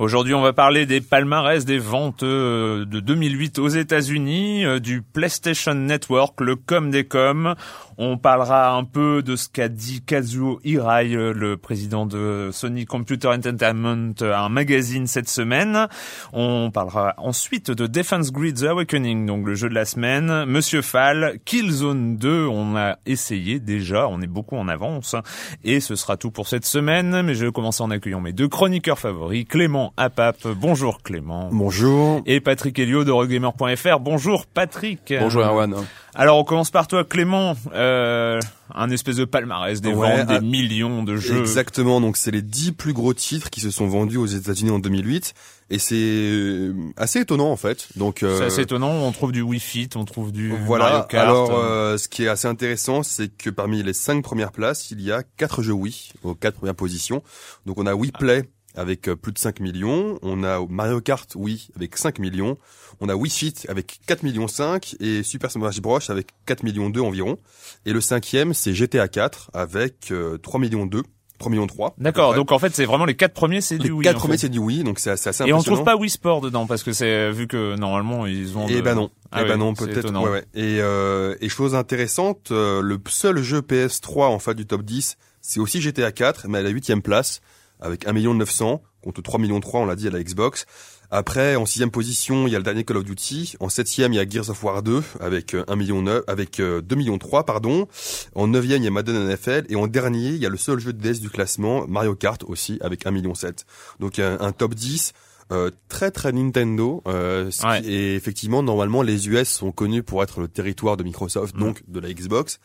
Aujourd'hui, on va parler des palmarès des ventes euh, de 2008 aux États-Unis, euh, du PlayStation Network, le com des coms. On parlera un peu de ce qu'a dit Kazuo Hirai, euh, le président de Sony Computer Entertainment, à un magazine cette semaine. On parlera ensuite de Defense Grid The Awakening, donc le jeu de la semaine. Monsieur Fall, Killzone 2, on a essayé déjà, on est beaucoup en avance. Et ce sera tout pour cette semaine, mais je vais commencer en accueillant mes deux chroniqueurs favoris, Clément Apap. Bonjour Clément. Bonjour. Et Patrick Helio de Rogamer.fr. Bonjour Patrick. Bonjour Erwan. Alors on commence par toi Clément. Euh, un espèce de palmarès des ventes, des ah, millions de jeux. Exactement. Donc c'est les dix plus gros titres qui se sont vendus aux États-Unis en 2008. Et c'est euh, assez étonnant en fait. Donc euh, c'est assez étonnant. On trouve du Wii Fit, on trouve du voilà. Mario Kart. Alors euh, ce qui est assez intéressant, c'est que parmi les cinq premières places, il y a quatre jeux Wii aux quatre premières positions. Donc on a Wii Play avec euh, plus de 5 millions. On a Mario Kart, oui, avec 5 millions. On a Wii Fit avec 4 millions 5 et Super Smash Bros avec 4 millions 2 environ. Et le cinquième, c'est GTA 4 avec 3 euh, millions 2. 3 millions 3. D'accord, donc en fait c'est vraiment les quatre premiers c'est du Wii. Les quatre premiers c'est du Wii, donc c'est assez, assez Et on trouve pas Wii Sport dedans parce que c'est vu que normalement ils ont. Eh de... ben non, ah eh ben non peut-être. Ouais, ouais. Et, euh, et chose intéressante, euh, le seul jeu PS3 en fait du top 10, c'est aussi GTA 4, mais à la huitième place avec 1 million 900 contre 3 millions 3, on l'a dit à la Xbox. Après, en sixième position, il y a le dernier Call of Duty. En septième, il y a Gears of War 2 avec 1 euh, million 9, avec 2 euh, millions 3, pardon. En neuvième, il y a Madden NFL. Et en dernier, il y a le seul jeu de DS du classement, Mario Kart aussi, avec 1 million 7. Donc un, un top 10. Euh, très très Nintendo euh, et effectivement normalement les US sont connus pour être le territoire de Microsoft mm. donc de la Xbox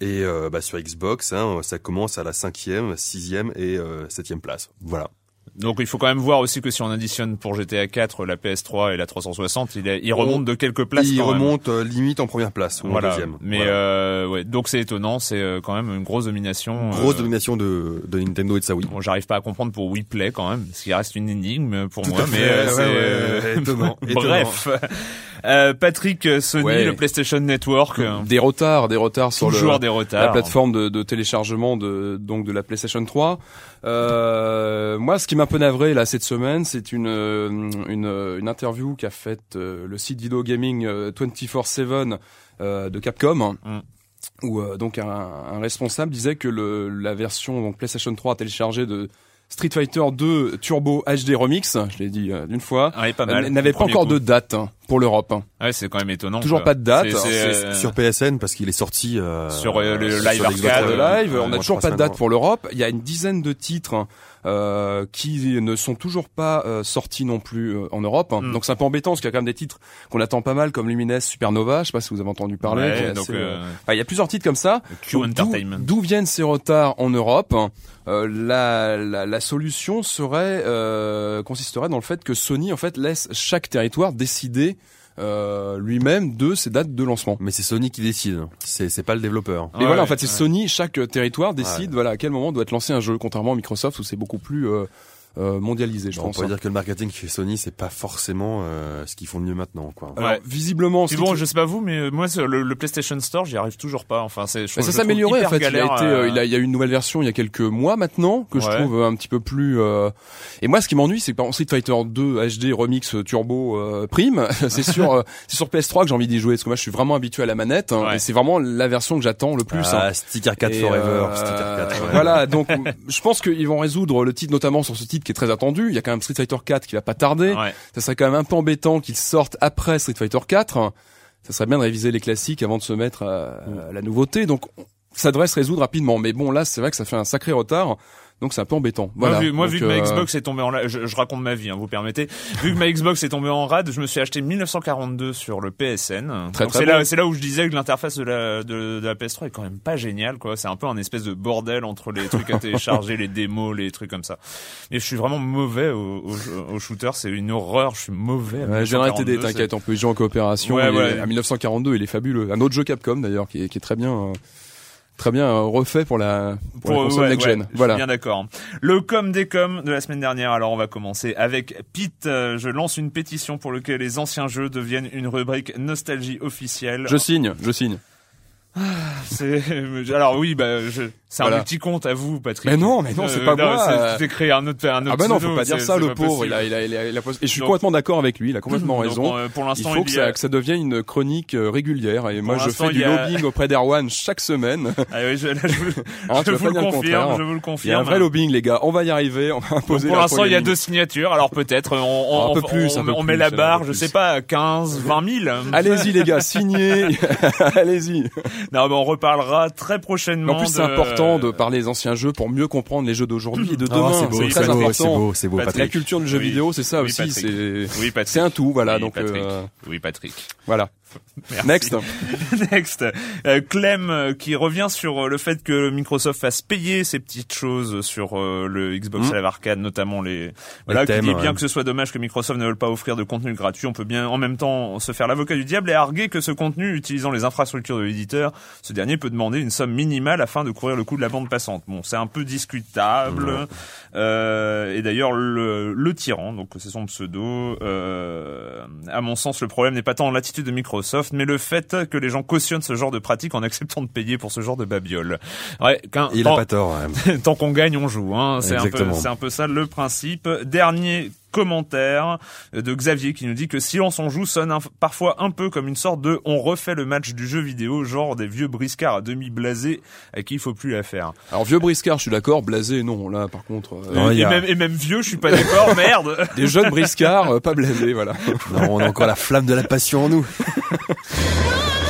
et euh, bah, sur Xbox hein, ça commence à la cinquième sixième et euh, septième place. Voilà donc il faut quand même voir aussi que si on additionne pour GTA 4 la PS3 et la 360, il, il remonte de quelques places. Il remonte euh, limite en première place ou voilà. en deuxième. Mais euh, ouais, donc c'est étonnant, c'est euh, quand même une grosse domination. Grosse domination de, de Nintendo et de sa Wii. Bon, j'arrive pas à comprendre pour Wii Play quand même, ce qui reste une énigme pour Tout moi. mais c'est étonnant. Bref. Euh, Patrick, Sony, le PlayStation Network. Des retards, des retards sur le, des retards. la plateforme de, de, téléchargement de donc de la PlayStation 3. Euh, moi, ce qui m'a un peu navré là cette semaine, c'est une, euh, une, une interview qu'a faite euh, le site Video Gaming 24/7 de Capcom. Mm. où donc un, un, responsable disait que le, la version donc PlayStation 3 téléchargée de Street Fighter 2 Turbo HD Remix, je l'ai dit euh, d'une fois, ah, pas n'avait pas encore de date hein, pour l'Europe. Hein. Ah ouais, c'est quand même étonnant. Toujours pas de date. Euh, sur PSN parce qu'il est sorti euh, sur le live arcade. live, on n'a toujours pas de date pour l'Europe. Il y a une dizaine de titres euh, qui ne sont toujours pas euh, sortis non plus euh, en Europe. Mm. Donc c'est un peu embêtant parce qu'il y a quand même des titres qu'on attend pas mal comme Lumines, Supernova. Je sais pas si vous avez entendu parler. donc, il y a plusieurs titres comme ça. D'où viennent ces retards en Europe la, la, la, solution serait consisterait dans le fait que Sony en fait laisse chaque territoire décider euh, lui-même de ses dates de lancement. Mais c'est Sony qui décide, c'est c'est pas le développeur. Et voilà, en fait, c'est Sony. Chaque territoire décide, voilà, à quel moment doit être lancé un jeu, contrairement à Microsoft où c'est beaucoup plus euh, euh, mondialisé, je on pense. pourrait hein. dire que le marketing chez Sony, c'est pas forcément euh, ce qu'ils font de mieux maintenant, quoi. Alors, visiblement, ce Puis qui- bon, je sais pas vous, mais euh, moi, le, le PlayStation Store, j'y arrive toujours pas. Enfin, c'est. je Bah, ça s'est amélioré en fait. Il a été, euh, euh, il a, il y a eu une nouvelle version il y a quelques mois maintenant que je Ouais. trouve un petit peu plus. euh, Et moi, ce qui m'ennuie, c'est que par exemple, Street Fighter 2 HD Remix Turbo euh, Prime, c'est sur, euh, c'est sur PS3 que j'ai envie d'y jouer parce que moi, je suis vraiment habitué à la manette hein, Ouais. et c'est vraiment la version que j'attends le plus. Ah, hein. Sticker 4 Et, Forever, euh, Sticker 4. ouais. Voilà, donc je pense qu'ils vont résoudre le titre notamment sur ce titre qui est très attendu. Il y a quand même Street Fighter 4 qui va pas tarder. Ouais. Ça serait quand même un peu embêtant qu'ils sortent après Street Fighter 4. Ça serait bien de réviser les classiques avant de se mettre à, à la nouveauté. Donc ça devrait se résoudre rapidement. Mais bon, là, c'est vrai que ça fait un sacré retard. Donc c'est un peu embêtant. Moi, Voilà. vu, moi, Donc, vu que ma euh, Xbox est tombée en rade, je, je raconte ma vie, hein, vous permettez. Vu que ma Xbox est tombée en rade, je me suis acheté 1942 sur le PSN. Très, c'est bon. là, c'est là où je disais que l'interface de la, de, de la PS3 est quand même pas géniale, quoi. C'est un peu un espèce de bordel entre les trucs à télécharger, les démos, les trucs comme ça. Et je suis vraiment mauvais au, au, au shooter, c'est une horreur, je suis mauvais. Ouais, t'aider, 1942, c'est- t'inquiète, on peut jouer en coopération. Ouais, ouais. À 1942, il est fabuleux. Un autre jeu Capcom d'ailleurs, qui est, qui est très bien, euh, très bien euh, refait pour la, pour, la console ouais, next ouais, gen. je suis Voilà. bien d'accord. Le com des com de la semaine dernière. Alors on va commencer avec Pete. Euh, Je lance une pétition pour lequel les anciens jeux deviennent une rubrique nostalgie officielle. Je signe, je signe. C'est alors oui, bah je... c'est Voilà. un petit compte à vous, Patrick. Mais non, mais non, c'est pas moi, c'est- euh. Tu créé un autre, un autre Ah bah non, faut pas dire ça, le pauvre. Il a, il a, il a, il a- et je suis Donc- complètement d'accord avec lui. Il a complètement raison. euh, pour Il l'instant, faut que ça, a- que ça devienne une chronique euh, régulière. Et moi, je fais du il lobbying auprès d'Erwan chaque semaine. Ah oui, je, là, je, Hein, je vous le confirme, je vous le Il y a confirme. un vrai lobbying, les gars. On va y arriver. On va Donc, imposer pour l'instant, il y a deux signatures. Alors peut-être, on, on, plus, on, met la barre, je sais pas, à 15, 20 000. ligne. Allez-y, les gars, signez. Allez-y. Non, mais on reparlera très prochainement. En plus, c'est de- important de parler des anciens jeux pour mieux comprendre les jeux d'aujourd'hui et de Ah, demain. c'est beau, c'est beau, c'est beau, c'est beau, Patrick. La culture du jeu vidéo, c'est ça aussi. C'est un tout, voilà. Donc euh, Oui, Patrick. voilà. Merci. Next. Next. Euh, Clem euh, qui revient sur euh, le fait que Microsoft fasse payer ces petites choses sur euh, le Xbox Mm. Live Arcade, notamment les. Voilà, qui thèmes, dit bien ouais. que ce soit dommage que Microsoft ne veuille pas offrir de contenu gratuit. On peut bien en même temps se faire l'avocat du diable et arguer que ce contenu, utilisant les infrastructures de l'éditeur, ce dernier peut demander une somme minimale afin de couvrir le coût de la bande passante. Bon, c'est un peu discutable. Euh, et d'ailleurs, le, le tyran, donc c'est son pseudo, euh, à mon sens, le problème n'est pas tant l'attitude de Microsoft, mais le fait que les gens cautionnent ce genre de pratique en acceptant de payer pour ce genre de babiole. Ouais, Il tant- a pas tort. ouais. tant qu'on gagne, on joue. Hein. Un c'est un peu ça le principe. Dernier commentaire de Xavier qui nous dit que Silence on joue sonne un- parfois un peu comme une sorte de on refait le match du jeu vidéo, genre des vieux briscards à demi blasés à qui il faut plus la faire. Alors vieux briscard, je suis d'accord. Blasé, non. Là, par contre, euh, Non, et, a- même, et même vieux, je suis pas d'accord, merde. des jeunes briscards, euh, pas blasés, voilà. Non, on a encore la flamme de la passion en nous.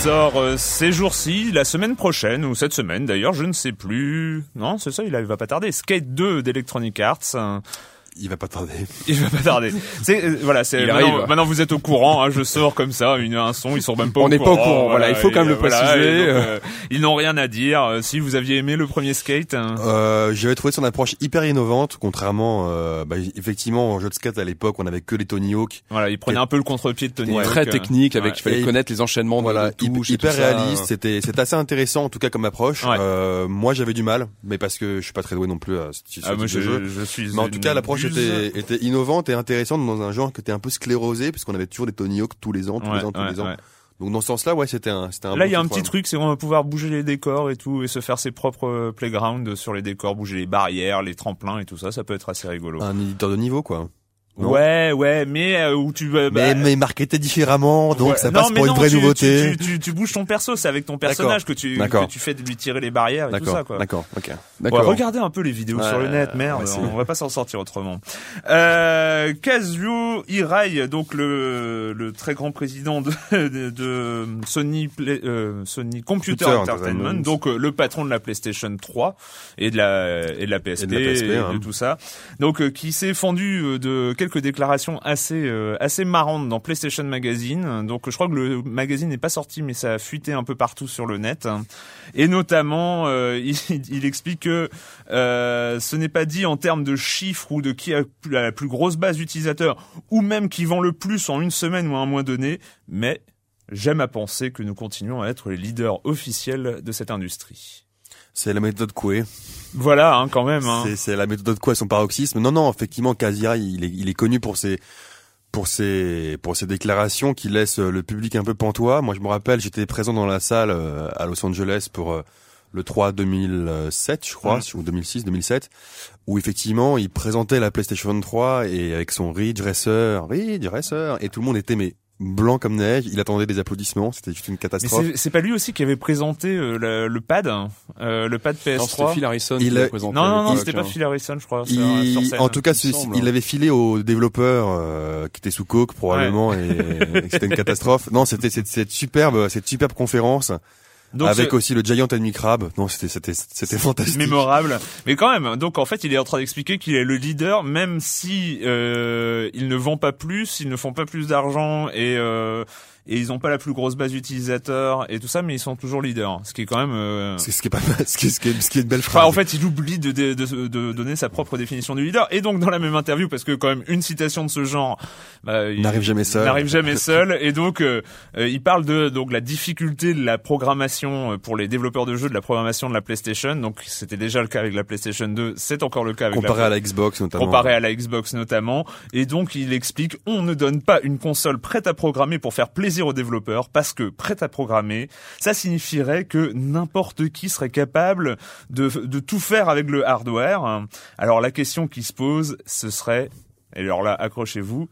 sort euh, ces jours-ci, la semaine prochaine, ou cette semaine d'ailleurs, je ne sais plus. Non, c'est ça, il va pas tarder. Skate 2 d'Electronic Arts. Euh, Il va pas tarder. Il va pas tarder. C'est euh, voilà, c'est Il maintenant, arrive. maintenant vous êtes au courant. Hein, je sors comme ça, une, un son, ils sont même pas. On n'est pas au courant, voilà, il faut quand même le voilà, préciser. donc, euh, ils n'ont rien à dire. Euh, Si vous aviez aimé le premier skate, hein, Euh, J'avais trouvé son approche hyper innovante, contrairement, euh, bah, effectivement, en jeu de skate à l'époque, on avait que les Tony Hawk. voilà, il prenait un peu le contre-pied de Tony. Hawk, Très euh, technique, avec ouais. il fallait Et- connaître les enchaînements Voilà, de touches hyper réaliste. C'était, c'était assez intéressant en tout cas comme approche. Ouais. Euh, moi, j'avais du mal, mais parce que je suis pas très doué non plus à ce, ce Ah, type de je, jeu. je suis. Mais en tout cas, l'approche buse. était, était innovante et intéressante dans un genre qui était un peu sclérosé, puisqu'on avait toujours des Tony Hawk tous les ans, tous Ouais, les ans, tous ouais, les ans. ouais. Donc dans ce sens-là, ouais, c'était un, c'était un. Là, bon il y a un petit truc, c'est qu'on va pouvoir bouger les décors et tout, et se faire ses propres euh, playgrounds sur les décors, bouger les barrières, les tremplins et tout ça. Ça peut être assez rigolo. Un éditeur de niveau, quoi. Non Ouais, ouais, mais euh, où tu euh, mais, bah, mais marketé différemment, donc Ouais. ça Non, passe mais pour non, une vraie tu, nouveauté. Tu, tu, tu, tu bouges ton perso, c'est avec ton personnage que tu, que tu fais de lui tirer les barrières et tout ça, quoi. d'accord, ok. Ouais, D'accord. regardez un peu les vidéos Ouais, sur le net, merde, ouais, on va pas s'en sortir autrement. Euh, Kazuo Hirai, donc le, le très grand président de, de, de Sony, Play- euh, Sony Computer Computer Entertainment, donc euh, le patron de la PlayStation 3 et de la et de la PSP, Et de la PSP, et hein. de tout ça. Donc euh, qui s'est fendu de quelques quelques déclarations assez euh, assez marrantes dans PlayStation Magazine. Donc je crois que le magazine n'est pas sorti, mais ça a fuité un peu partout sur le net. Et notamment, euh, il, il, explique que euh, ce n'est pas dit en termes de chiffres ou de qui a la plus grosse base d'utilisateurs, ou même qui vend le plus en une semaine ou un mois donné, mais j'aime à penser que nous continuons à être les leaders officiels de cette industrie. C'est la méthode Coué. Voilà, hein, quand même. Hein. C'est la méthode Coué, son paroxysme. Non, non, effectivement, Kazira, il est, il est connu pour ses pour ses pour ses déclarations qui laissent le public un peu pantois. Moi, je me rappelle, j'étais présent dans la salle euh, à Los Angeles pour euh, le 3 2007, je crois, ou 2006, 2007, où effectivement, il présentait la PlayStation 3 et avec son Ridge Racer, Ridge Racer, et tout le monde était mais blanc comme neige. Il attendait des applaudissements. C'était juste une catastrophe. C'est pas lui aussi qui avait présenté euh, le, pad, euh, le pad PS3. Non, c'était Phil Harrison. Il a... présenté non, non, non, c'était pas Phil Harrison, je crois. en tout cas, il, il avait filé aux développeurs euh, qui étaient sous coke probablement, et, et c'était une catastrophe. Non, c'était cette superbe, cette superbe conférence donc avec aussi le Giant Enemy Crab. Non, c'était c'était c'était fantastique. Mémorable. Mais quand même, donc en fait, il est en train d'expliquer qu'il est le leader même si euh, il ne vend pas plus, ils ne font pas plus d'argent et euh, et ils ont pas la plus grosse base d'utilisateurs et tout ça, mais ils sont toujours leaders. Ce qui est quand même. Euh... Ce qui est pas ce qui est, ce qui est, ce qui est une belle phrase. Enfin, en fait, il oublie de, de, de, de, donner sa propre définition du leader. Et donc dans la même interview, parce que quand même une citation de ce genre bah, n'arrive jamais seul. N'arrive jamais seul. et donc euh, euh, il parle de donc la difficulté de la programmation euh, pour les développeurs de jeux, de la programmation de la PlayStation. Donc c'était déjà le cas avec la PlayStation 2, c'est encore le cas avec comparé à la Xbox notamment. Comparé à la Xbox notamment. Et donc il explique, on ne donne pas une console prête à programmer pour faire plaisir aux développeurs parce que prêt à programmer, ça signifierait que n'importe qui serait capable de, de tout faire avec le hardware. Alors la question qui se pose, ce serait, et alors là, accrochez-vous,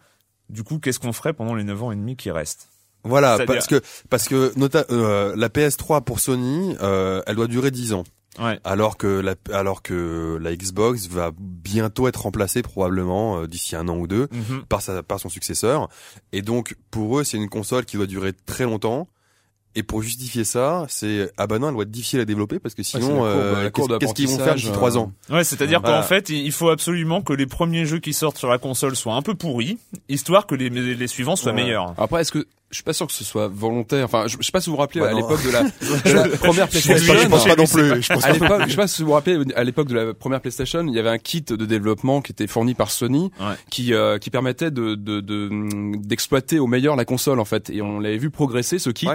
du coup, qu'est-ce qu'on ferait pendant les 9 ans et demi qui restent? Voilà, parce que parce que euh, la PS3 pour Sony, euh, elle doit durer 10 ans. Ouais. Alors que la alors que la Xbox va bientôt être remplacée probablement euh, d'ici un an ou deux mhm. par sa par son successeur et donc pour eux c'est une console qui doit durer très longtemps et pour justifier ça, c'est ah bah non, elle doit être difficile à développer parce que sinon, euh, qu'est-ce qu'ils vont faire d'ici trois ans? Ouais, c'est-à-dire qu'en fait, il faut absolument que les premiers jeux qui sortent sur la console soient un peu pourris, histoire que les, les suivants soient meilleurs. Après, est-ce que je suis pas sûr que ce soit volontaire. Enfin, je, sais pas si vous vous rappelez à l'époque de la, de la première PlayStation. Je, pense pas non plus. Je pense à l'époque, je sais pas si vous vous rappelez à l'époque de la première PlayStation, il y avait un kit de développement qui était fourni par Sony, qui euh, qui permettait de d'exploiter de, de, au meilleur la console en fait. Et on l'avait vu progresser ce kit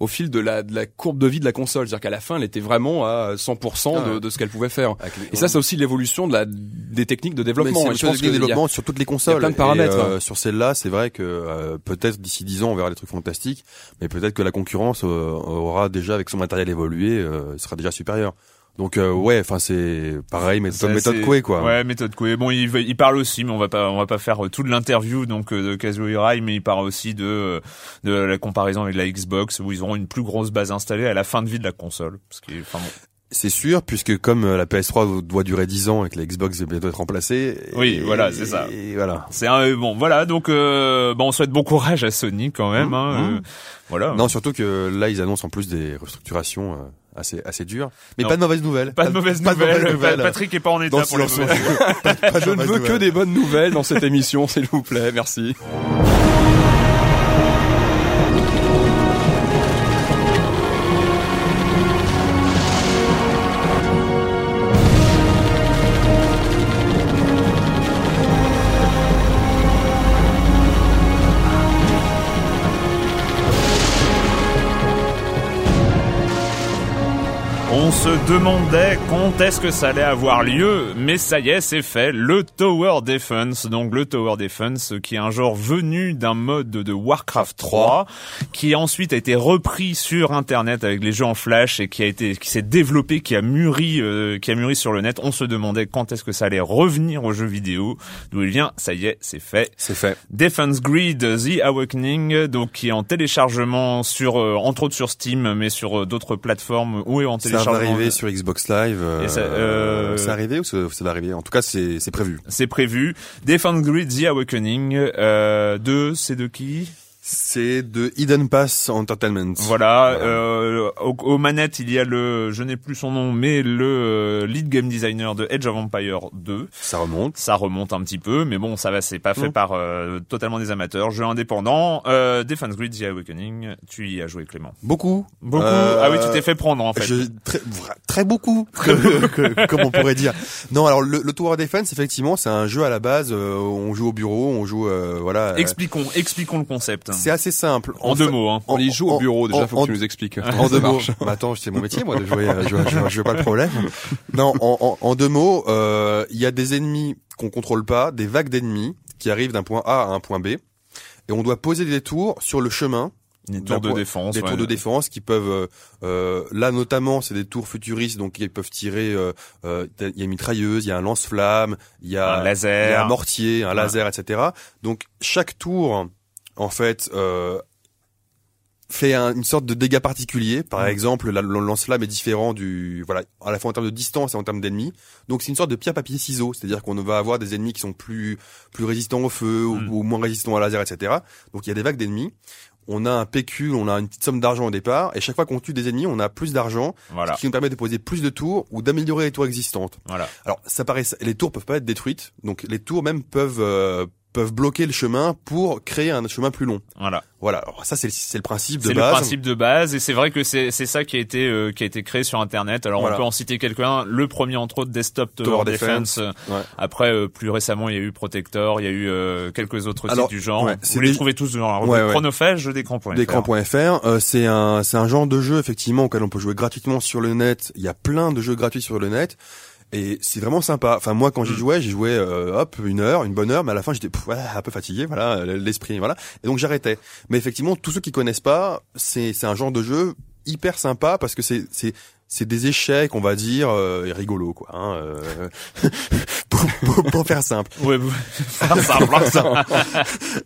au fil de la de la courbe de vie de la console, c'est-à-dire qu'à la fin, elle était vraiment à 100% ah de, de ce qu'elle pouvait faire. Et ça, c'est aussi l'évolution de la des techniques de développement. Mais je pense que développement sur toutes les consoles. Il y a plein de paramètres. Euh, sur celle-là, c'est vrai que euh, peut-être d'ici 10 ans, on verra trucs fantastiques, mais peut-être que la concurrence euh, aura déjà avec son matériel évolué, euh, sera déjà supérieur. Donc euh, ouais, enfin c'est pareil, méthode, méthode Coué quoi. Ouais, méthode Coué. Bon, il, il parle aussi, mais on va pas on va pas faire toute l'interview donc de Kazuo Hirai, mais il parle aussi de de la comparaison avec la Xbox où ils auront une plus grosse base installée à la fin de vie de la console. Parce que, bon. C'est sûr, puisque comme euh, la PS3 doit durer 10 ans et que la Xbox doit être remplacée. Oui, voilà, c'est ça. Et voilà. C'est un bon, voilà. Donc, euh, bon, on souhaite bon courage à Sony quand même. Mmh, hein, mmh. Euh, voilà. Non, surtout que là, ils annoncent en plus des restructurations. Euh, assez assez dures mais pas de mauvaises nouvelles pas de mauvaises nouvelles, Patrick est pas en état pour mauvaises je ne veux que des bonnes nouvelles dans cette émission s'il vous plaît merci se demandait quand est-ce que ça allait avoir lieu, mais ça y est, c'est fait. Le Tower Defense, donc le Tower Defense, qui est un genre venu d'un mode de Warcraft 3, qui ensuite a été repris sur Internet avec les jeux en Flash et qui a été, qui s'est développé, qui a mûri, euh, qui a mûri sur le net. On se demandait quand est-ce que ça allait revenir aux jeux vidéo. D'où il vient, ça y est, c'est fait. C'est fait. Defense Grid The Awakening, donc qui est en téléchargement sur, euh, entre autres sur Steam, mais sur euh, d'autres plateformes ou est en téléchargement arriver sur Xbox Live. Euh, ça, euh... C'est arrivé ou c'est arrivé En tout cas, c'est prévu. C'est prévu. Defense Grid The Awakening. Euh, de, c'est de qui? C'est de Hidden Pass Entertainment. Voilà. Euh, aux, manettes, il y a le, je n'ai plus son nom, mais le euh, lead game designer de Edge of Empire 2. Ça remonte. Ça remonte un petit peu, mais bon, ça va, c'est pas fait par euh, totalement des amateurs. Jeu indépendant. Euh, Defense Grid The Awakening. Tu y as joué, Clément. Beaucoup. Beaucoup. ah oui, tu t'es fait prendre en fait. Je, très, très beaucoup, comme, on pourrait dire. Non, alors le, le Tower Defense, effectivement, c'est un jeu à la base. on joue au bureau, on joue, voilà. Expliquons, expliquons le concept. C'est assez simple. En, deux mots, hein. On y joue au bureau, déjà, faut que tu nous expliques. En deux mots. Bah, attends, c'est mon métier, moi, de jouer, je, je, je, pas le problème. Non, en, en deux mots, euh, il y a des ennemis qu'on contrôle pas, des vagues d'ennemis qui arrivent d'un point A à un point B, et on doit poser des tours sur le chemin des tours de défense. Des tours de défense qui peuvent, euh, euh, là notamment, c'est des tours futuristes, donc ils peuvent tirer. Euh, euh il y a une mitrailleuse, il y a un lance-flamme, il y a un laser, il y a un mortier, un laser, etc. Donc chaque tour en fait euh, fait une sorte de dégât particulier. Par mm. exemple, le lance-flamme est différent du voilà à la fois en termes de distance et en termes d'ennemis. Donc c'est une sorte de pierre papier ciseau, c'est-à-dire qu'on va avoir des ennemis qui sont plus plus résistants au feu ou, mm. moins résistants à laser, etc. Donc il y a des vagues d'ennemis. On a un pécule, on a une petite somme d'argent au départ, et chaque fois qu'on tue des ennemis, on a plus d'argent, voilà. ce qui nous permet de poser plus de tours ou d'améliorer les tours existantes. Voilà. Alors ça paraît, les tours peuvent pas être détruites, donc les tours même peuvent euh, peuvent bloquer le chemin pour créer un chemin plus long. Voilà. Voilà. Alors ça c'est c'est le principe de base. C'est le principe de base et c'est vrai que c'est c'est ça qui a été euh, qui a été créé sur internet. Alors on peut en citer quelques-uns. Le premier entre autres Desktop Tower, Defense. Après euh, plus récemment il y a eu Protector, il y a eu euh, quelques autres sites du genre. Vous les trouvez tous dans la chronophage d'écran.fr. D'écran.fr. c'est un c'est un genre de jeu effectivement auquel on peut jouer gratuitement sur le net. Il y a plein de jeux gratuits sur le net. Et c'est vraiment sympa. Enfin moi quand j'y mm. jouais, j'y jouais euh, hop une heure, une bonne heure, mais à la fin j'étais un peu fatigué, voilà l'esprit, voilà. Et donc j'arrêtais. Mais effectivement tous ceux qui connaissent pas, c'est c'est un genre de jeu hyper sympa parce que c'est c'est c'est des échecs, on va dire, euh, rigolo quoi. Hein, euh, pour, pour, faire simple. Ouais, faire simple.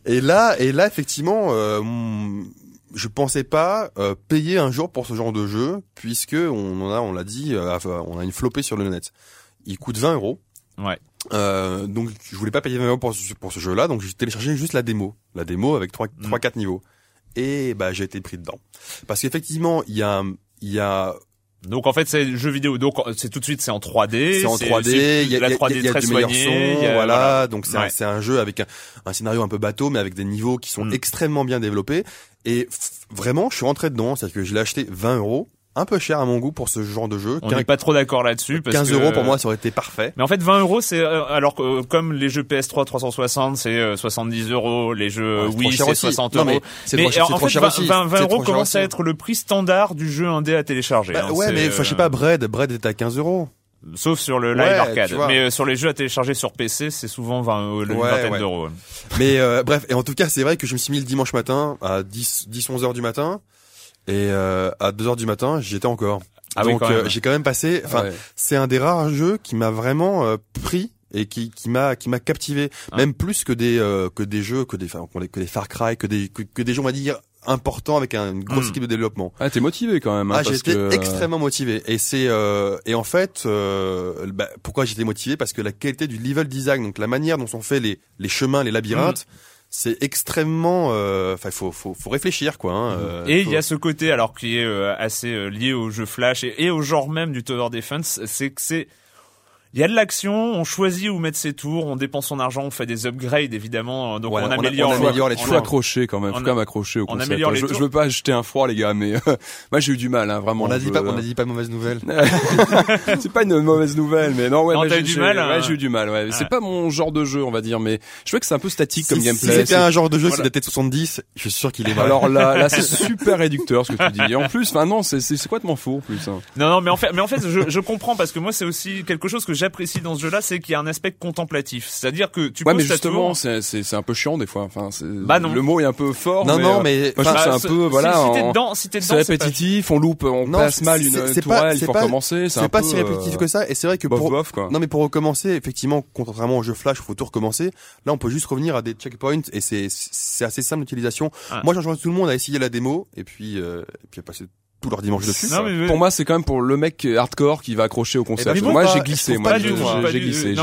et là, et là effectivement, euh, je pensais pas euh, payer un jour pour ce genre de jeu, puisque on en a, on l'a dit, euh, on a une flopée sur le net. Il coûte 20 euros. Ouais. Euh, donc je voulais pas payer 20 euros pour ce, pour ce jeu-là, donc j'ai téléchargé juste la démo, la démo avec trois, mm. trois, quatre niveaux. Et bah j'ai été pris dedans, parce qu'effectivement il y a, il y a donc en fait c'est jeu vidéo donc c'est tout de suite c'est en 3D c'est en 3D il y a, la 3D y a, très du meilleur son voilà, donc c'est un, un, jeu avec un, un, scénario un peu bateau mais avec des niveaux qui sont mm. extrêmement bien développés et vraiment je suis rentré dedans c'est à dire que je l'ai acheté 20 euros un peu cher à mon goût pour ce genre de jeu. On n'est pas trop d'accord là-dessus. 15 euros pour moi, ça aurait été parfait. Mais en fait, 20 euros, c'est euh, alors que euh, comme les jeux PS3 360, c'est 70 euh, euros, les jeux Wii c'est 60 euros. mais trop, cher, en fait, 20, aussi. 20, euros commence à être le prix standard du jeu indé à télécharger. Bah, hein, ouais, mais je sais pas, Bread, Bread est à 15 euros. Sauf sur le live arcade. Mais sur les jeux à télécharger sur PC, c'est souvent 20, une vingtaine d'euros. Mais bref, et en tout cas, c'est vrai que je me suis mis le dimanche matin à 10, 10 11 heures du matin. Et à 2 heures du matin, j'y étais encore. Ah Donc euh, j'ai quand même passé. Enfin, c'est un des rares jeux qui m'a vraiment euh, pris et qui qui m'a qui m'a captivé, ah. même plus que des euh, que des jeux que des que des Far Cry, que des que, des jeux on va dire importants avec un grosse hmm. équipe de développement. Ah t'es motivé quand même. Hein, ah j'étais extrêmement motivé et c'est et en fait bah, pourquoi j'étais motivé? Parce que la qualité du level design donc la manière dont sont faits les les chemins les labyrinthes hmm c'est extrêmement euh, enfin il faut, faut faut réfléchir quoi hein, euh, et il y a ce côté alors qui est euh, assez lié au jeu flash et, et, au genre même du tower defense c'est que c'est il y a de l'action, on choisit où mettre ses tours, on dépense son argent, on fait des upgrades évidemment, donc on, améliore, on, améliore les tours. Faut accrocher quand même, faut quand même accrocher au concept. Améliore je, je, veux pas acheter un froid les gars, mais moi j'ai eu du mal hein, vraiment. On a dit pas, on a dit pas mauvaise nouvelle. c'est pas une mauvaise nouvelle, mais non ouais. Non, eu du mal. Ouais, hein. j'ai eu du mal. Ouais, c'est pas mon genre de jeu on va dire, mais je vois que c'est un peu statique comme gameplay. Si c'était un genre de jeu qui datait de 70, je suis sûr qu'il est. Alors là, là c'est super réducteur ce que tu dis. Et en plus, enfin non, c'est c'est complètement faux en plus. Hein. Non non, mais en fait, mais en fait, je, je comprends parce que moi c'est aussi quelque chose que j'apprécie dans ce jeu-là c'est qu'il y a un aspect contemplatif. C'est-à-dire que tu ouais, mais justement, c'est c'est un peu chiant des fois. Enfin, bah non. Le mot est un peu fort. Non, non, mais c'est un peu voilà. Si, t'es dedans, si t'es dedans, c'est répétitif. On loupe, on passe mal une tourelle, il faut recommencer. C'est pas si répétitif que ça. Et c'est vrai que pour non, mais pour recommencer, effectivement, contrairement au jeu Flash, il faut tout recommencer. Là, on peut juste revenir à des checkpoints et c'est c'est assez simple d'utilisation. Ah. Moi, j'enjoins tout le monde à essayer la démo et puis et puis à passer tous leurs dimanches dessus. Pour moi, c'est quand même pour le mec hardcore qui va accrocher au concert. Eh moi, j'ai glissé. Moi, j'ai glissé.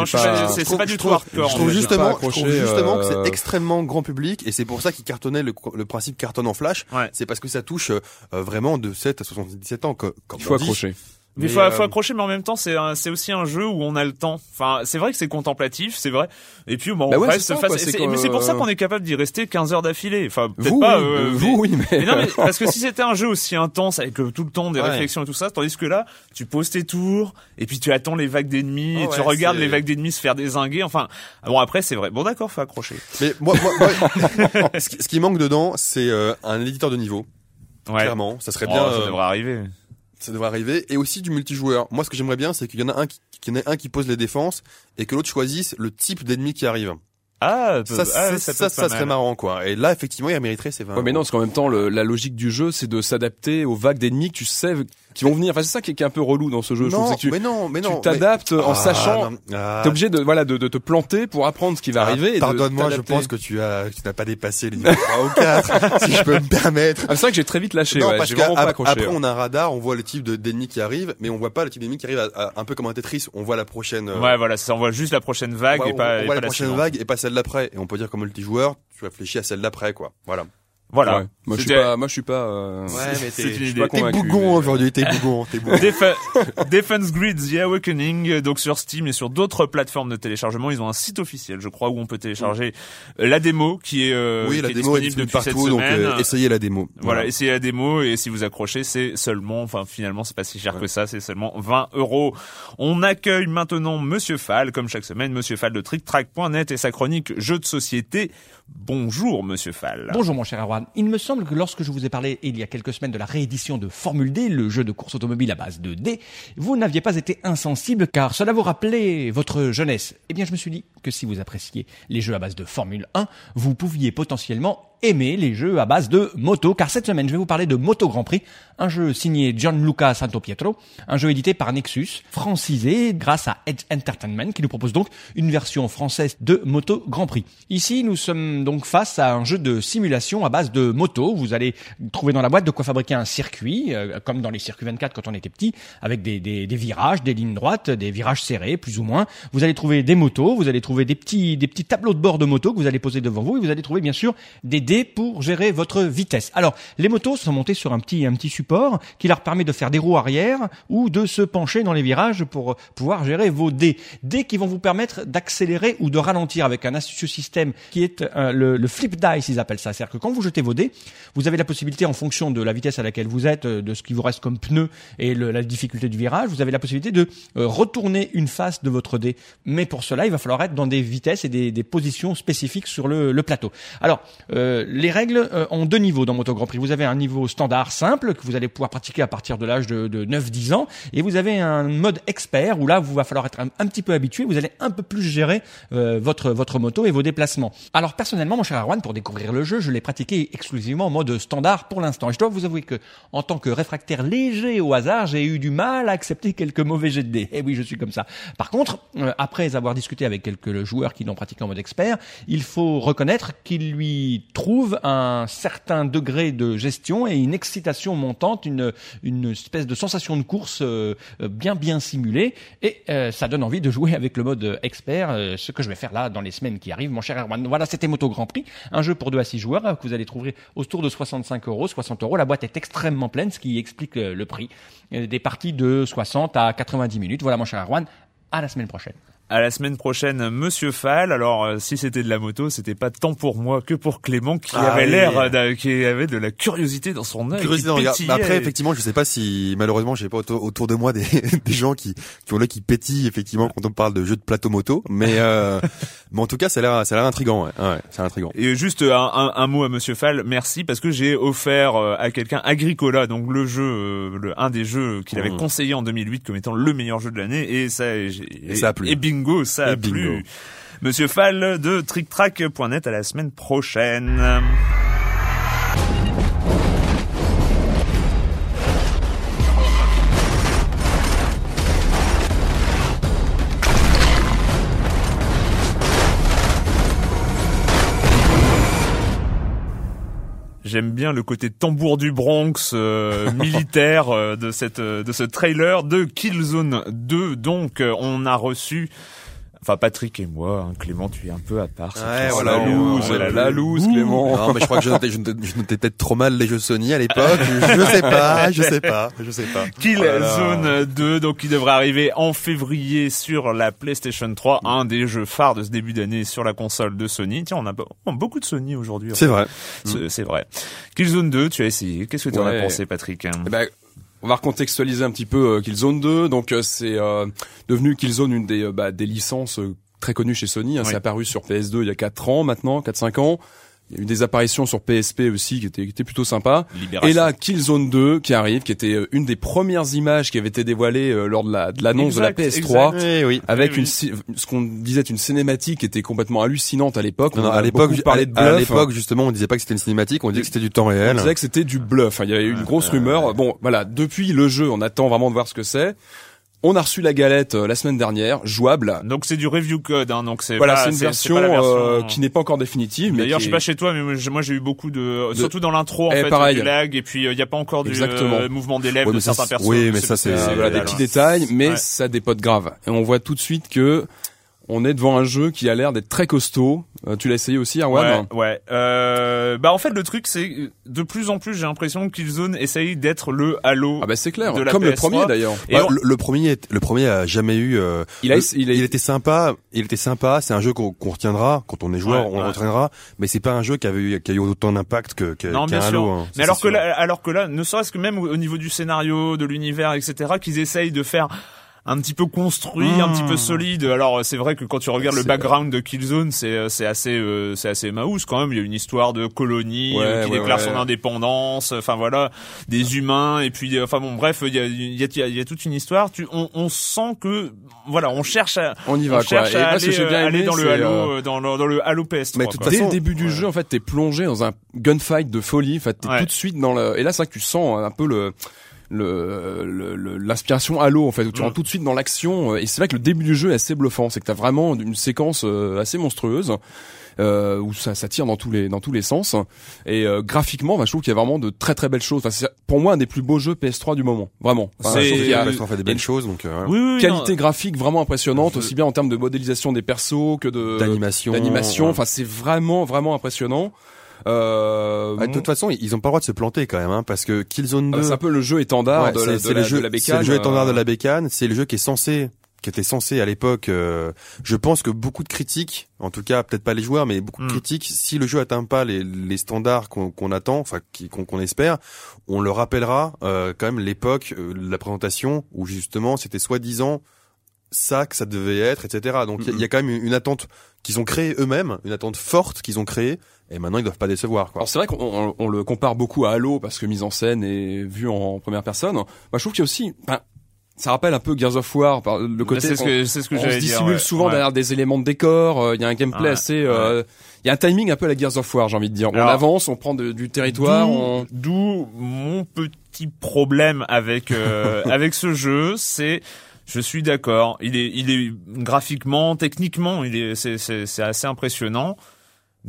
C'est pas du tout hardcore. Je trouve justement, justement que c'est euh, extrêmement grand public et c'est pour ça qu'il cartonnait le, principe cartonne en flash. C'est parce que ça touche euh, vraiment de 7 à 77 ans. Comme Il faut accrocher. Mais faut, faut euh, accrocher, mais en même temps, c'est c'est aussi un jeu où on a le temps. Enfin, c'est vrai que c'est contemplatif, c'est vrai. Et puis bon, bah ouais, reste face. Mais c'est pour ça qu'on est capable d'y rester 15 heures d'affilée. Enfin, peut-être pas. Euh, vous, oui, mais... non, mais parce que si c'était un jeu aussi intense avec tout le temps des réflexions et tout ça, tandis que là, tu poses tes tours et puis tu attends les vagues d'ennemis, et tu regardes les vagues d'ennemis se faire désinguer. Enfin, bon après, c'est vrai. Bon d'accord, faut accrocher. Mais moi, moi, moi ce, qui, manque dedans, c'est euh, un éditeur de niveau. Ouais. Clairement, ça serait bien. Oh, ça devrait arriver ça devrait arriver et aussi du multijoueur. Moi ce que j'aimerais bien c'est qu'il y en a un qui, qu'il y en ait un qui pose les défenses et que l'autre choisisse le type d'ennemi qui arrive. Ah, ça, ah, ça, ça, ça serait marrant, quoi. Et là, effectivement, il mériterait c'est 20 ouais, mais non, parce qu'en même temps, le, la logique du jeu, c'est de s'adapter aux vagues d'ennemis que tu sais qui vont venir. Enfin, c'est ça qui est, un peu relou dans ce jeu. Non, je que tu, mais non, mais non. Tu t'adaptes en ah, sachant. Ah. T'es obligé de voilà de, de, te planter pour apprendre ce qui va ah, arriver. Pardonne-moi, je pense que tu as tu n'as pas dépassé les niveaux 3 ou 4, si je peux me permettre. Ah, c'est vrai que j'ai très vite lâché. Non, ouais, parce vraiment pas après, on a un radar, on voit le type d'ennemis qui arrive, mais on voit pas le type d'ennemi qui arrive un peu comme un Tetris. On voit la prochaine. Euh, ouais, voilà, ça, on voit juste la prochaine vague et pas. On voit la prochaine vague et pas celle d'après. Et on peut dire comme multijoueur, tu réfléchis à celle d'après, quoi. Voilà. Voilà. Moi je suis pas, moi je suis pas. Euh... Ouais, mais t'es bougon aujourd'hui, t'es bougon, t'es bougon. Defense Grid The Awakening, donc sur Steam et sur d'autres plateformes de téléchargement, ils ont un site officiel, je crois, où on peut télécharger la démo qui est. Euh, oui, la est démo est disponible partout, donc euh, essayez la démo. Voilà, essayez la démo et si vous accrochez, c'est seulement, enfin finalement, c'est pas si cher que ça, c'est seulement 20 euros. On accueille maintenant Monsieur Fall, comme chaque semaine, Monsieur Fall de TrickTrack.net et sa chronique jeux de société. Bonjour, Monsieur Fall. Bonjour, mon cher Erwan. Il me semble que lorsque je vous ai parlé il y a quelques semaines de la réédition de Formule D, le jeu de course automobile à base de D, vous n'aviez pas été insensible car cela vous rappelait votre jeunesse. Eh bien, je me suis dit que si vous appréciez les jeux à base de Formule 1, vous pouviez potentiellement aimer les jeux à base de moto, car cette semaine je vais vous parler de Moto Grand Prix, un jeu signé Gianluca Santopietro, un jeu édité par Nexus, francisé grâce à Edge Entertainment, qui nous propose donc une version française de Moto Grand Prix. Ici, nous sommes donc face à un jeu de simulation à base de moto. Vous allez trouver dans la boîte de quoi fabriquer un circuit, euh, comme dans les circuits 24 quand on était petit, avec des, des, des, virages, des lignes droites, des virages serrés, plus ou moins. Vous allez trouver des motos, vous allez trouver des petits, des petits tableaux de bord de moto que vous allez poser devant vous, et vous allez trouver bien sûr des pour gérer votre vitesse. Alors, les motos sont montées sur un petit, un petit support qui leur permet de faire des roues arrière ou de se pencher dans les virages pour pouvoir gérer vos dés. Dés qui vont vous permettre d'accélérer ou de ralentir avec un astucieux système qui est euh, le, flip dice, ils appellent ça. C'est-à-dire que quand vous jetez vos dés, vous avez la possibilité en fonction de la vitesse à laquelle vous êtes, euh, de ce qui vous reste comme pneu et la difficulté du virage, vous avez la possibilité de euh, retourner une face de votre dé. Mais pour cela, il va falloir être dans des vitesses et des, des positions spécifiques sur le, le plateau. Alors, les règles euh, ont deux niveaux dans Moto Grand Prix. Vous avez un niveau standard simple que vous allez pouvoir pratiquer à partir de l'âge de, 9-10 ans, et vous avez un mode expert où là, vous va falloir être un, petit peu habitué. Vous allez un peu plus gérer euh, votre votre moto et vos déplacements. Alors personnellement, mon cher Arwan, pour découvrir le jeu, je l'ai pratiqué exclusivement en mode standard pour l'instant. Et je dois vous avouer que, en tant que réfractaire léger au hasard, j'ai eu du mal à accepter quelques mauvais jets de dés. Et eh oui, je suis comme ça. Par contre, euh, après avoir discuté avec quelques joueurs qui l'ont pratiqué en mode expert, il faut reconnaître qu'ils lui trouvent un certain degré de gestion et une excitation montante, une, une espèce de sensation de course euh, bien bien simulée. Et euh, ça donne envie de jouer avec le mode expert, euh, ce que je vais faire là dans les semaines qui arrivent, mon cher Erwan. Voilà, c'était Moto Grand Prix, un jeu pour 2 à 6 joueurs que vous allez trouver autour de 65 euros, 60 euros. La boîte est extrêmement pleine, ce qui explique le prix. Des parties de 60 à 90 minutes. Voilà, mon cher Erwan. À la semaine prochaine à la semaine prochaine, Monsieur Fall. Alors, euh, si c'était de la moto, c'était pas tant pour moi que pour Clément, qui ah avait l'air, euh, qui avait de la curiosité dans son œil. Après, effectivement, je sais pas si malheureusement, j'ai pas autour, de moi des, des gens qui qui ont l'œil qui pétille effectivement quand on parle de jeux de plateau moto, mais euh, mais en tout cas, ça a l'air ça a l'air intrigant. Ouais, ouais c'est intrigant. Et juste un, un, un, mot à Monsieur Fall, merci parce que j'ai offert à quelqu'un Agricola, donc le jeu, le un des jeux qu'il avait mmh. conseillé en 2008 comme étant le meilleur jeu de l'année, et ça, et, ça a plu bingo, ça a plu. Monsieur Fall de TrickTrack.net à la semaine prochaine. J'aime bien le côté tambour du Bronx euh, militaire euh, de cette de ce trailer de Killzone 2. Donc on a reçu Enfin, Patrick et moi, hein, Clément, tu es un peu à part. Ouais, voilà, la loose, la, loose, Clément. Non, mais je crois que je notais, je notais, peut-être trop mal les jeux Sony à l'époque. je sais pas, je sais pas, je sais pas. Killzone 2, donc qui devrait arriver en février sur la PlayStation 3, un des jeux phares de ce début d'année sur la console de Sony. Tiens, on a beaucoup de Sony aujourd'hui. C'est vrai. C'est vrai. Killzone 2, tu as essayé. Qu'est-ce que tu en as pensé, Patrick? Eh ben, on va recontextualiser un petit peu euh, Killzone 2. Donc euh, c'est euh, devenu Killzone une des, bah, des licences très connues chez Sony. Hein. C'est apparu sur PS2 il y a 4 ans maintenant, 4-5 ans. Il y a eu des apparitions sur PSP aussi qui étaient, qui étaient plutôt sympas. Et là, Killzone 2 qui arrive, qui était euh, une des premières images qui avait été dévoilée euh, lors de la de l'annonce de la PS3, oui. avec une ce qu'on disait une cinématique qui était complètement hallucinante à l'époque. à l'époque, à, de à l'époque justement, on disait pas que c'était une cinématique, on disait que c'était du temps réel. On disait que c'était du bluff. Il y avait eu une grosse rumeur. Bon, voilà, depuis le jeu, on attend vraiment de voir ce que c'est. On a reçu la galette euh, la semaine dernière, jouable. Donc c'est du review code, hein, donc c'est voilà, c'est une version, euh, qui n'est pas encore définitive. D'ailleurs, je sais pas chez toi, mais moi j'ai eu beaucoup de, surtout dans l'intro en eh, fait, pareil. du lag, et puis il euh, y a pas encore du mouvement des lèvres de certains personnages. Oui, mais ça c'est voilà, des petits détails, mais ça dépote grave. Et on voit tout de suite que on est devant un jeu qui a l'air d'être très costaud. Euh, tu l'as essayé aussi, Arwan Ouais. ouais. Euh, bah en fait le truc c'est de plus en plus j'ai l'impression que Killzone essaye d'être le Halo. Ah bah c'est clair. Comme le premier d'ailleurs. Bah, le, premier, le premier a jamais eu. Euh, il, a, il, il, était sympa. Il était sympa. C'est un jeu qu'on retiendra quand on est joueur, on le retiendra. Mais c'est pas un jeu qui avait eu, qui a eu autant d'impact que, que non, bien Halo. Hein. mais alors que là, alors que là, ne serait-ce que même au niveau du scénario, de l'univers, etc., qu'ils essayent de faire un petit peu construit, un petit peu hmm. solide. Alors c'est vrai que quand tu regardes le background de Killzone, c'est euh, c'est assez euh, c'est assez quand même. Il y a une histoire de colonie euh, qui déclare son indépendance. Enfin voilà, des humains et puis enfin bon bref, il y a il y a, il y a toute une histoire. Tu on, on sent que voilà, on cherche à on y va cherche À aller, dans le Halo dans le, dans le Halo PS3. Mais dès le début du jeu en fait, t'es plongé dans un gunfight de folie. En fait, t'es tout de suite dans le et là c'est vrai que tu sens un peu le le l'inspiration Halo en fait où tu rentres tout de suite dans l'action euh, et c'est vrai que le début du jeu est assez bluffant. C'est que t'as vraiment une séquence euh, assez monstrueuse euh, où ça, ça tire dans tous les dans tous les sens. Et euh, graphiquement bah, je trouve qu'il y a vraiment de très très belles choses. Enfin, c'est pour moi un des plus beaux jeux PS3 du moment vraiment. Enfin, c'est il y a, fait des belles choses donc euh, oui, oui, qualité graphique vraiment impressionnante aussi bien en termes de modélisation des persos que de d'animation d'animation. enfin c'est vraiment vraiment impressionnant euh, de toute façon, ils ont pas le droit de se planter quand même, hein, parce que Killzone 2. Ah, c'est un peu le jeu étendard de, la, de, le jeu, de la bécane. C'est le jeu étendard de la bécane. C'est le jeu qui est censé qui était censé à l'époque, euh, je pense que beaucoup de critiques, en tout cas peut-être pas les joueurs, mais beaucoup de hmm. critiques, si le jeu atteint pas les, les standards qu'on attend, enfin qu'on espère, on le rappellera euh, quand même l'époque, euh, la présentation où justement c'était soi-disant ça que ça devait être, etc. Donc il y, a hmm. quand même une attente qu'ils ont créée eux-mêmes, une attente forte qu'ils ont créée, et maintenant ils doivent pas décevoir. Quoi. Alors c'est vrai qu'on on, le compare beaucoup à Halo parce que mise en scène et vue en première personne. Moi je trouve qu'il y a aussi, ben, ça rappelle un peu Gears of War par le côté. C'est ce que c'est ce que on se dissimule souvent derrière des éléments de décor. Euh, il y a un gameplay assez. Euh, il y a un timing un peu à la Gears of War, j'ai envie de dire. on avance, on prend du territoire. D'où mon petit problème avec euh, avec ce jeu, c'est je suis d'accord. Il est, il est graphiquement, techniquement, il est, c'est, c'est, c'est assez impressionnant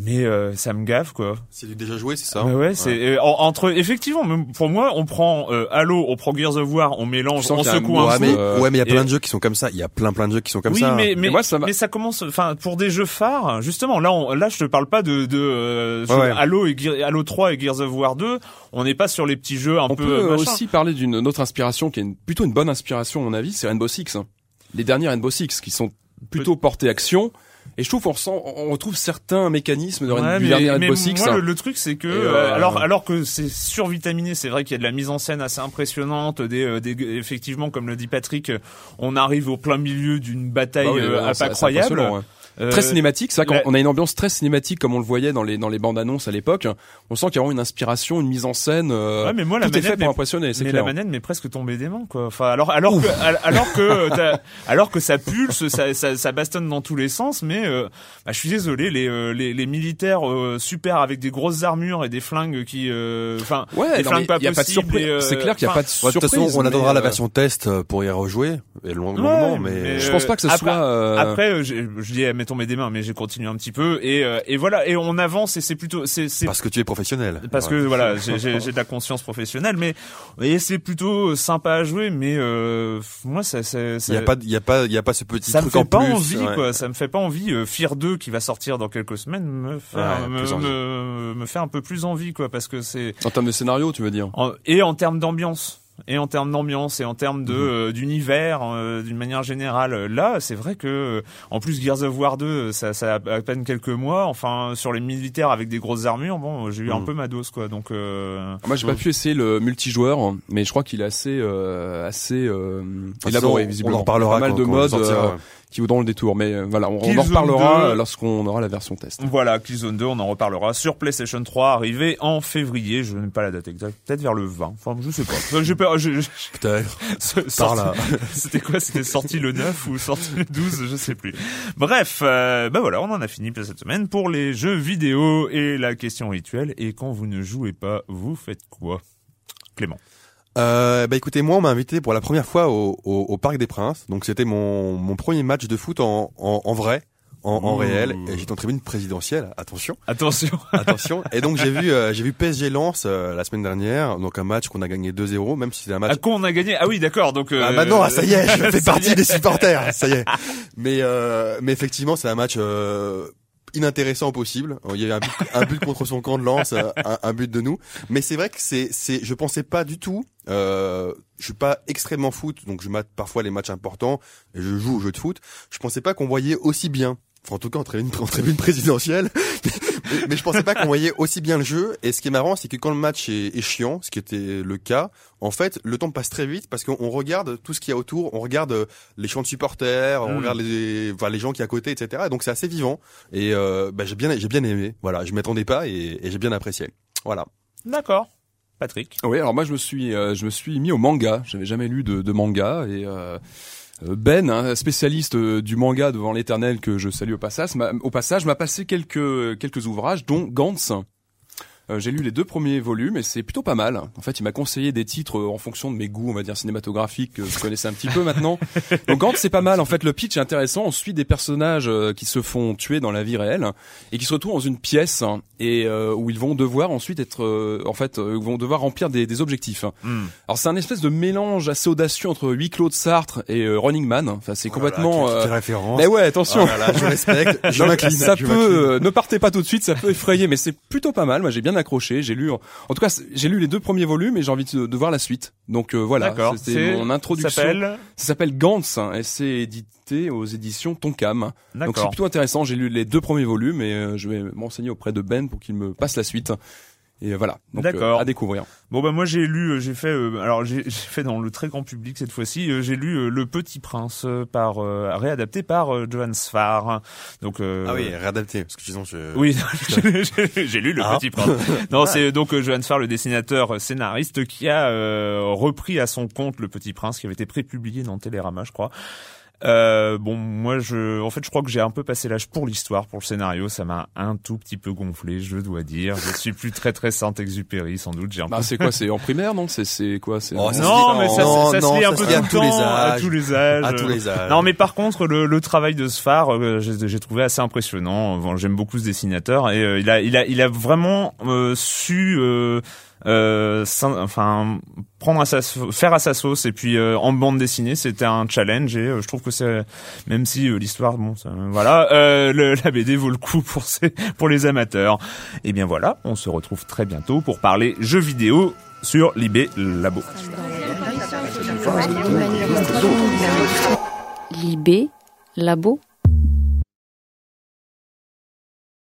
mais euh, ça me gaffe quoi. C'est du déjà joué, c'est ça Ouais, c'est euh, entre effectivement pour moi on prend euh, Halo, on prend Gears of War, on mélange, on secoue un, ouais, mais, ouais mais il y a plein de jeux qui sont comme ça, il y a plein plein de jeux qui sont comme oui, ça. mais mais, moi, ça mais ça commence enfin pour des jeux phares, justement là on, là je te parle pas de de Halo et Halo 3 et Gears of War 2, on n'est pas sur les petits jeux un on peu peut aussi parler d'une autre inspiration qui est plutôt une bonne inspiration à mon avis, c'est Rainbow Six. Hein. Les derniers Rainbow Six qui sont plutôt portés action et je trouve qu'on ressent, on retrouve certains mécanismes de ouais, mais, mais moi, le, truc c'est que euh, euh, alors alors que c'est survitaminé, c'est vrai qu'il y a de la mise en scène assez impressionnante, des, euh, des effectivement comme le dit Patrick, on arrive au plein milieu d'une bataille bah pas croyable. Euh, très cinématique, ça. Quand on a une ambiance très cinématique, comme on le voyait dans les dans les bandes annonces à l'époque, on sent qu'il y a vraiment une inspiration, une mise en scène. Euh, ouais, mais moi, la tout manette, est fait pour impressionner. Mais la manette m'est presque tombée des mains, quoi. Enfin, alors alors que alors que alors que ça pulse, ça, ça, ça bastonne dans tous les sens, mais euh, bah, je suis désolé, les euh, les, les militaires super avec des grosses armures et des flingues qui, enfin, ouais, des flingues pas possibles. C'est clair qu'il n'y a pas de surprise. De toute façon, on attendra la version test pour y rejouer, et longuement, mais, je pense pas que ce soit. Après, je, je dis jamais tombé des mains, mais j'ai continué un petit peu et, euh, et voilà et on avance et c'est plutôt c'est parce que tu es professionnel. Parce que voilà, j'ai de la conscience professionnelle, mais et c'est plutôt sympa à jouer, mais euh, moi ça, ça, il y a pas il y a pas il y a pas ce petit ça truc me fait en pas plus, envie ouais. quoi, ça me fait pas envie. Euh, Fear 2 qui va sortir dans quelques semaines me fait Ouais, me, me, me fait un peu plus envie quoi parce que c'est En termes de scénario, tu veux dire? En- et en termes d'ambiance et en termes d'ambiance et en termes Mhm. de euh, d'univers euh, d'une manière générale Euh, là c'est vrai que euh, en plus Gears of War 2 ça, ça a à peine quelques mois enfin sur les militaires avec des grosses armures bon j'ai eu un Mhm. peu ma dose quoi donc euh, Moi, j'ai pas pu essayer le multijoueur, mais je crois qu'il est assez, euh, assez euh, élaboré on- visiblement. On en parlera Pas mal quand- de quand modes euh, qui vaudront le détour, mais euh, voilà, on, on en reparlera 2. lorsqu'on aura la version test. Voilà, Killzone 2, on en reparlera sur PlayStation 3, arrivé en février. Je n'ai pas la date exacte, peut-être vers le 20. Enfin, je sais pas. Enfin, J'ai peur. je- je- Peut-être. Par là. C'était quoi? C'était sorti le 9 ou sorti le 12 Je sais plus. Bref, euh, bah voilà, on en a fini pour cette semaine pour les jeux vidéo et la question rituelle. Et quand vous ne jouez pas, vous faites quoi Clément? Euh, bah écoutez, moi on m'a invité pour la première fois au, au, au Parc des Princes. Donc c'était mon, mon premier match de foot en, en, en vrai, en, en réel. Et j'étais en tribune présidentielle. Attention, Attention. attention. Et donc j'ai vu euh, j'ai vu PSG Lens euh, la semaine dernière. Donc un match qu'on a gagné 2-0, même si c'est un match À quoi on a gagné? Ah oui, d'accord. Donc euh, Ah bah non, ah, ça y est, je fais partie des supporters, ça y est. Mais euh, mais effectivement, c'est un match euh, inintéressant possible. Il y a eu un but, un but contre son camp de lance, un, un but de nous. Mais c'est vrai que c'est c'est je pensais pas du tout. Euh, je suis pas extrêmement foot, donc je mate parfois les matchs importants et je joue au jeu de foot. Je pensais pas qu'on voyait aussi bien. Enfin, en tout cas, en tribune, en tribune présidentielle. Mais, je pensais pas qu'on voyait aussi bien le jeu. Et ce qui est marrant, c'est que quand le match est, est chiant, ce qui était le cas, en fait, le temps passe très vite parce qu'on on regarde tout ce qu'il y a autour. On regarde euh, les chants de supporters, on Mm. regarde les, enfin, les gens qui à côté, etc. Et donc c'est assez vivant. Et euh, bah, j'ai bien, j'ai bien aimé. Voilà, je m'attendais pas et, et j'ai bien apprécié. Voilà. D'accord. Patrick? Oui, alors moi je me suis, euh, je me suis mis au manga. J'avais jamais lu de, de manga et euh, Ben, un spécialiste euh, du manga devant l'éternel que je salue au passage, m'a, au passage m'a passé quelques quelques ouvrages, dont Gantz. Euh, j'ai lu les deux premiers volumes et c'est plutôt pas mal. En fait, il m'a conseillé des titres euh, en fonction de mes goûts, on va dire cinématographiques, que je connaissais un petit peu maintenant. Donc Gantz, c'est pas mal. En fait, le pitch est intéressant. On suit des personnages euh, qui se font tuer dans la vie réelle et qui se retrouvent dans une pièce hein, et où ils vont devoir ensuite être, en fait, euh, vont devoir remplir des, des objectifs. Hmm. Alors c'est un espèce de mélange assez audacieux entre Huis clos de Sartre et Running Man. Enfin, c'est complètement. Quelle, euh, référence. Mais ouais, attention. Oh là là, je respecte. Je Donc, ça je peut, ne partez pas tout de suite, ça peut effrayer, mais c'est plutôt pas mal. Moi, j'ai bien accroché. J'ai lu, en en tout cas, j'ai lu les deux premiers volumes et j'ai envie de, de voir la suite. Donc euh, voilà, c'était mon introduction. Ça s'appelle Gantz hein, et c'est édité aux éditions Tonkam. Donc c'est plutôt intéressant. J'ai lu les deux premiers volumes et euh, je vais m'enseigner auprès de Ben pour qu'il me passe la suite. Et voilà. Donc, D'accord. euh, à découvrir. Bon bah moi j'ai lu, euh, j'ai fait, euh, alors j'ai j'ai fait dans le très grand public cette fois-ci, euh, j'ai lu euh, Le Petit Prince euh, par euh, réadapté par euh, Johan Sfar. Donc euh, Ah oui, réadapté. Parce que sinon, je. Oui, j'ai j'ai lu Le Ah. Petit Prince. Non, c'est donc euh, Johan Sfar, le dessinateur euh, scénariste, qui a euh, repris à son compte Le Petit Prince, qui avait été prépublié dans Télérama, je crois. Euh, bon, moi, je, en fait, je crois que j'ai un peu passé l'âge pour l'histoire, pour le scénario. Ça m'a un tout petit peu gonflé, je dois dire. Je suis plus très très Saint-Exupéry, sans doute. J'ai un Bah, peu c'est quoi C'est en primaire, non? C'est c'est quoi? C'est Oh, non, mais ça, non, ça, non, se lit un peu tout le tous les temps, à âges. tous les âges. À tous les âges. Non, mais par contre, le, le travail de Sfar, euh, j'ai j'ai trouvé assez impressionnant. Bon, J'aime beaucoup ce dessinateur et euh, il a, il a, il a vraiment euh, su, euh, enfin, prendre à sa, faire à sa sauce. Et puis euh, en bande dessinée, c'était un challenge et euh, je trouve que c'est, même si euh, l'histoire, bon, voilà, euh, le- la BD vaut le coup pour ces, pour les amateurs. Et bien voilà, on se retrouve très bientôt pour parler jeux vidéo sur l'IB Labo. Libé, labo,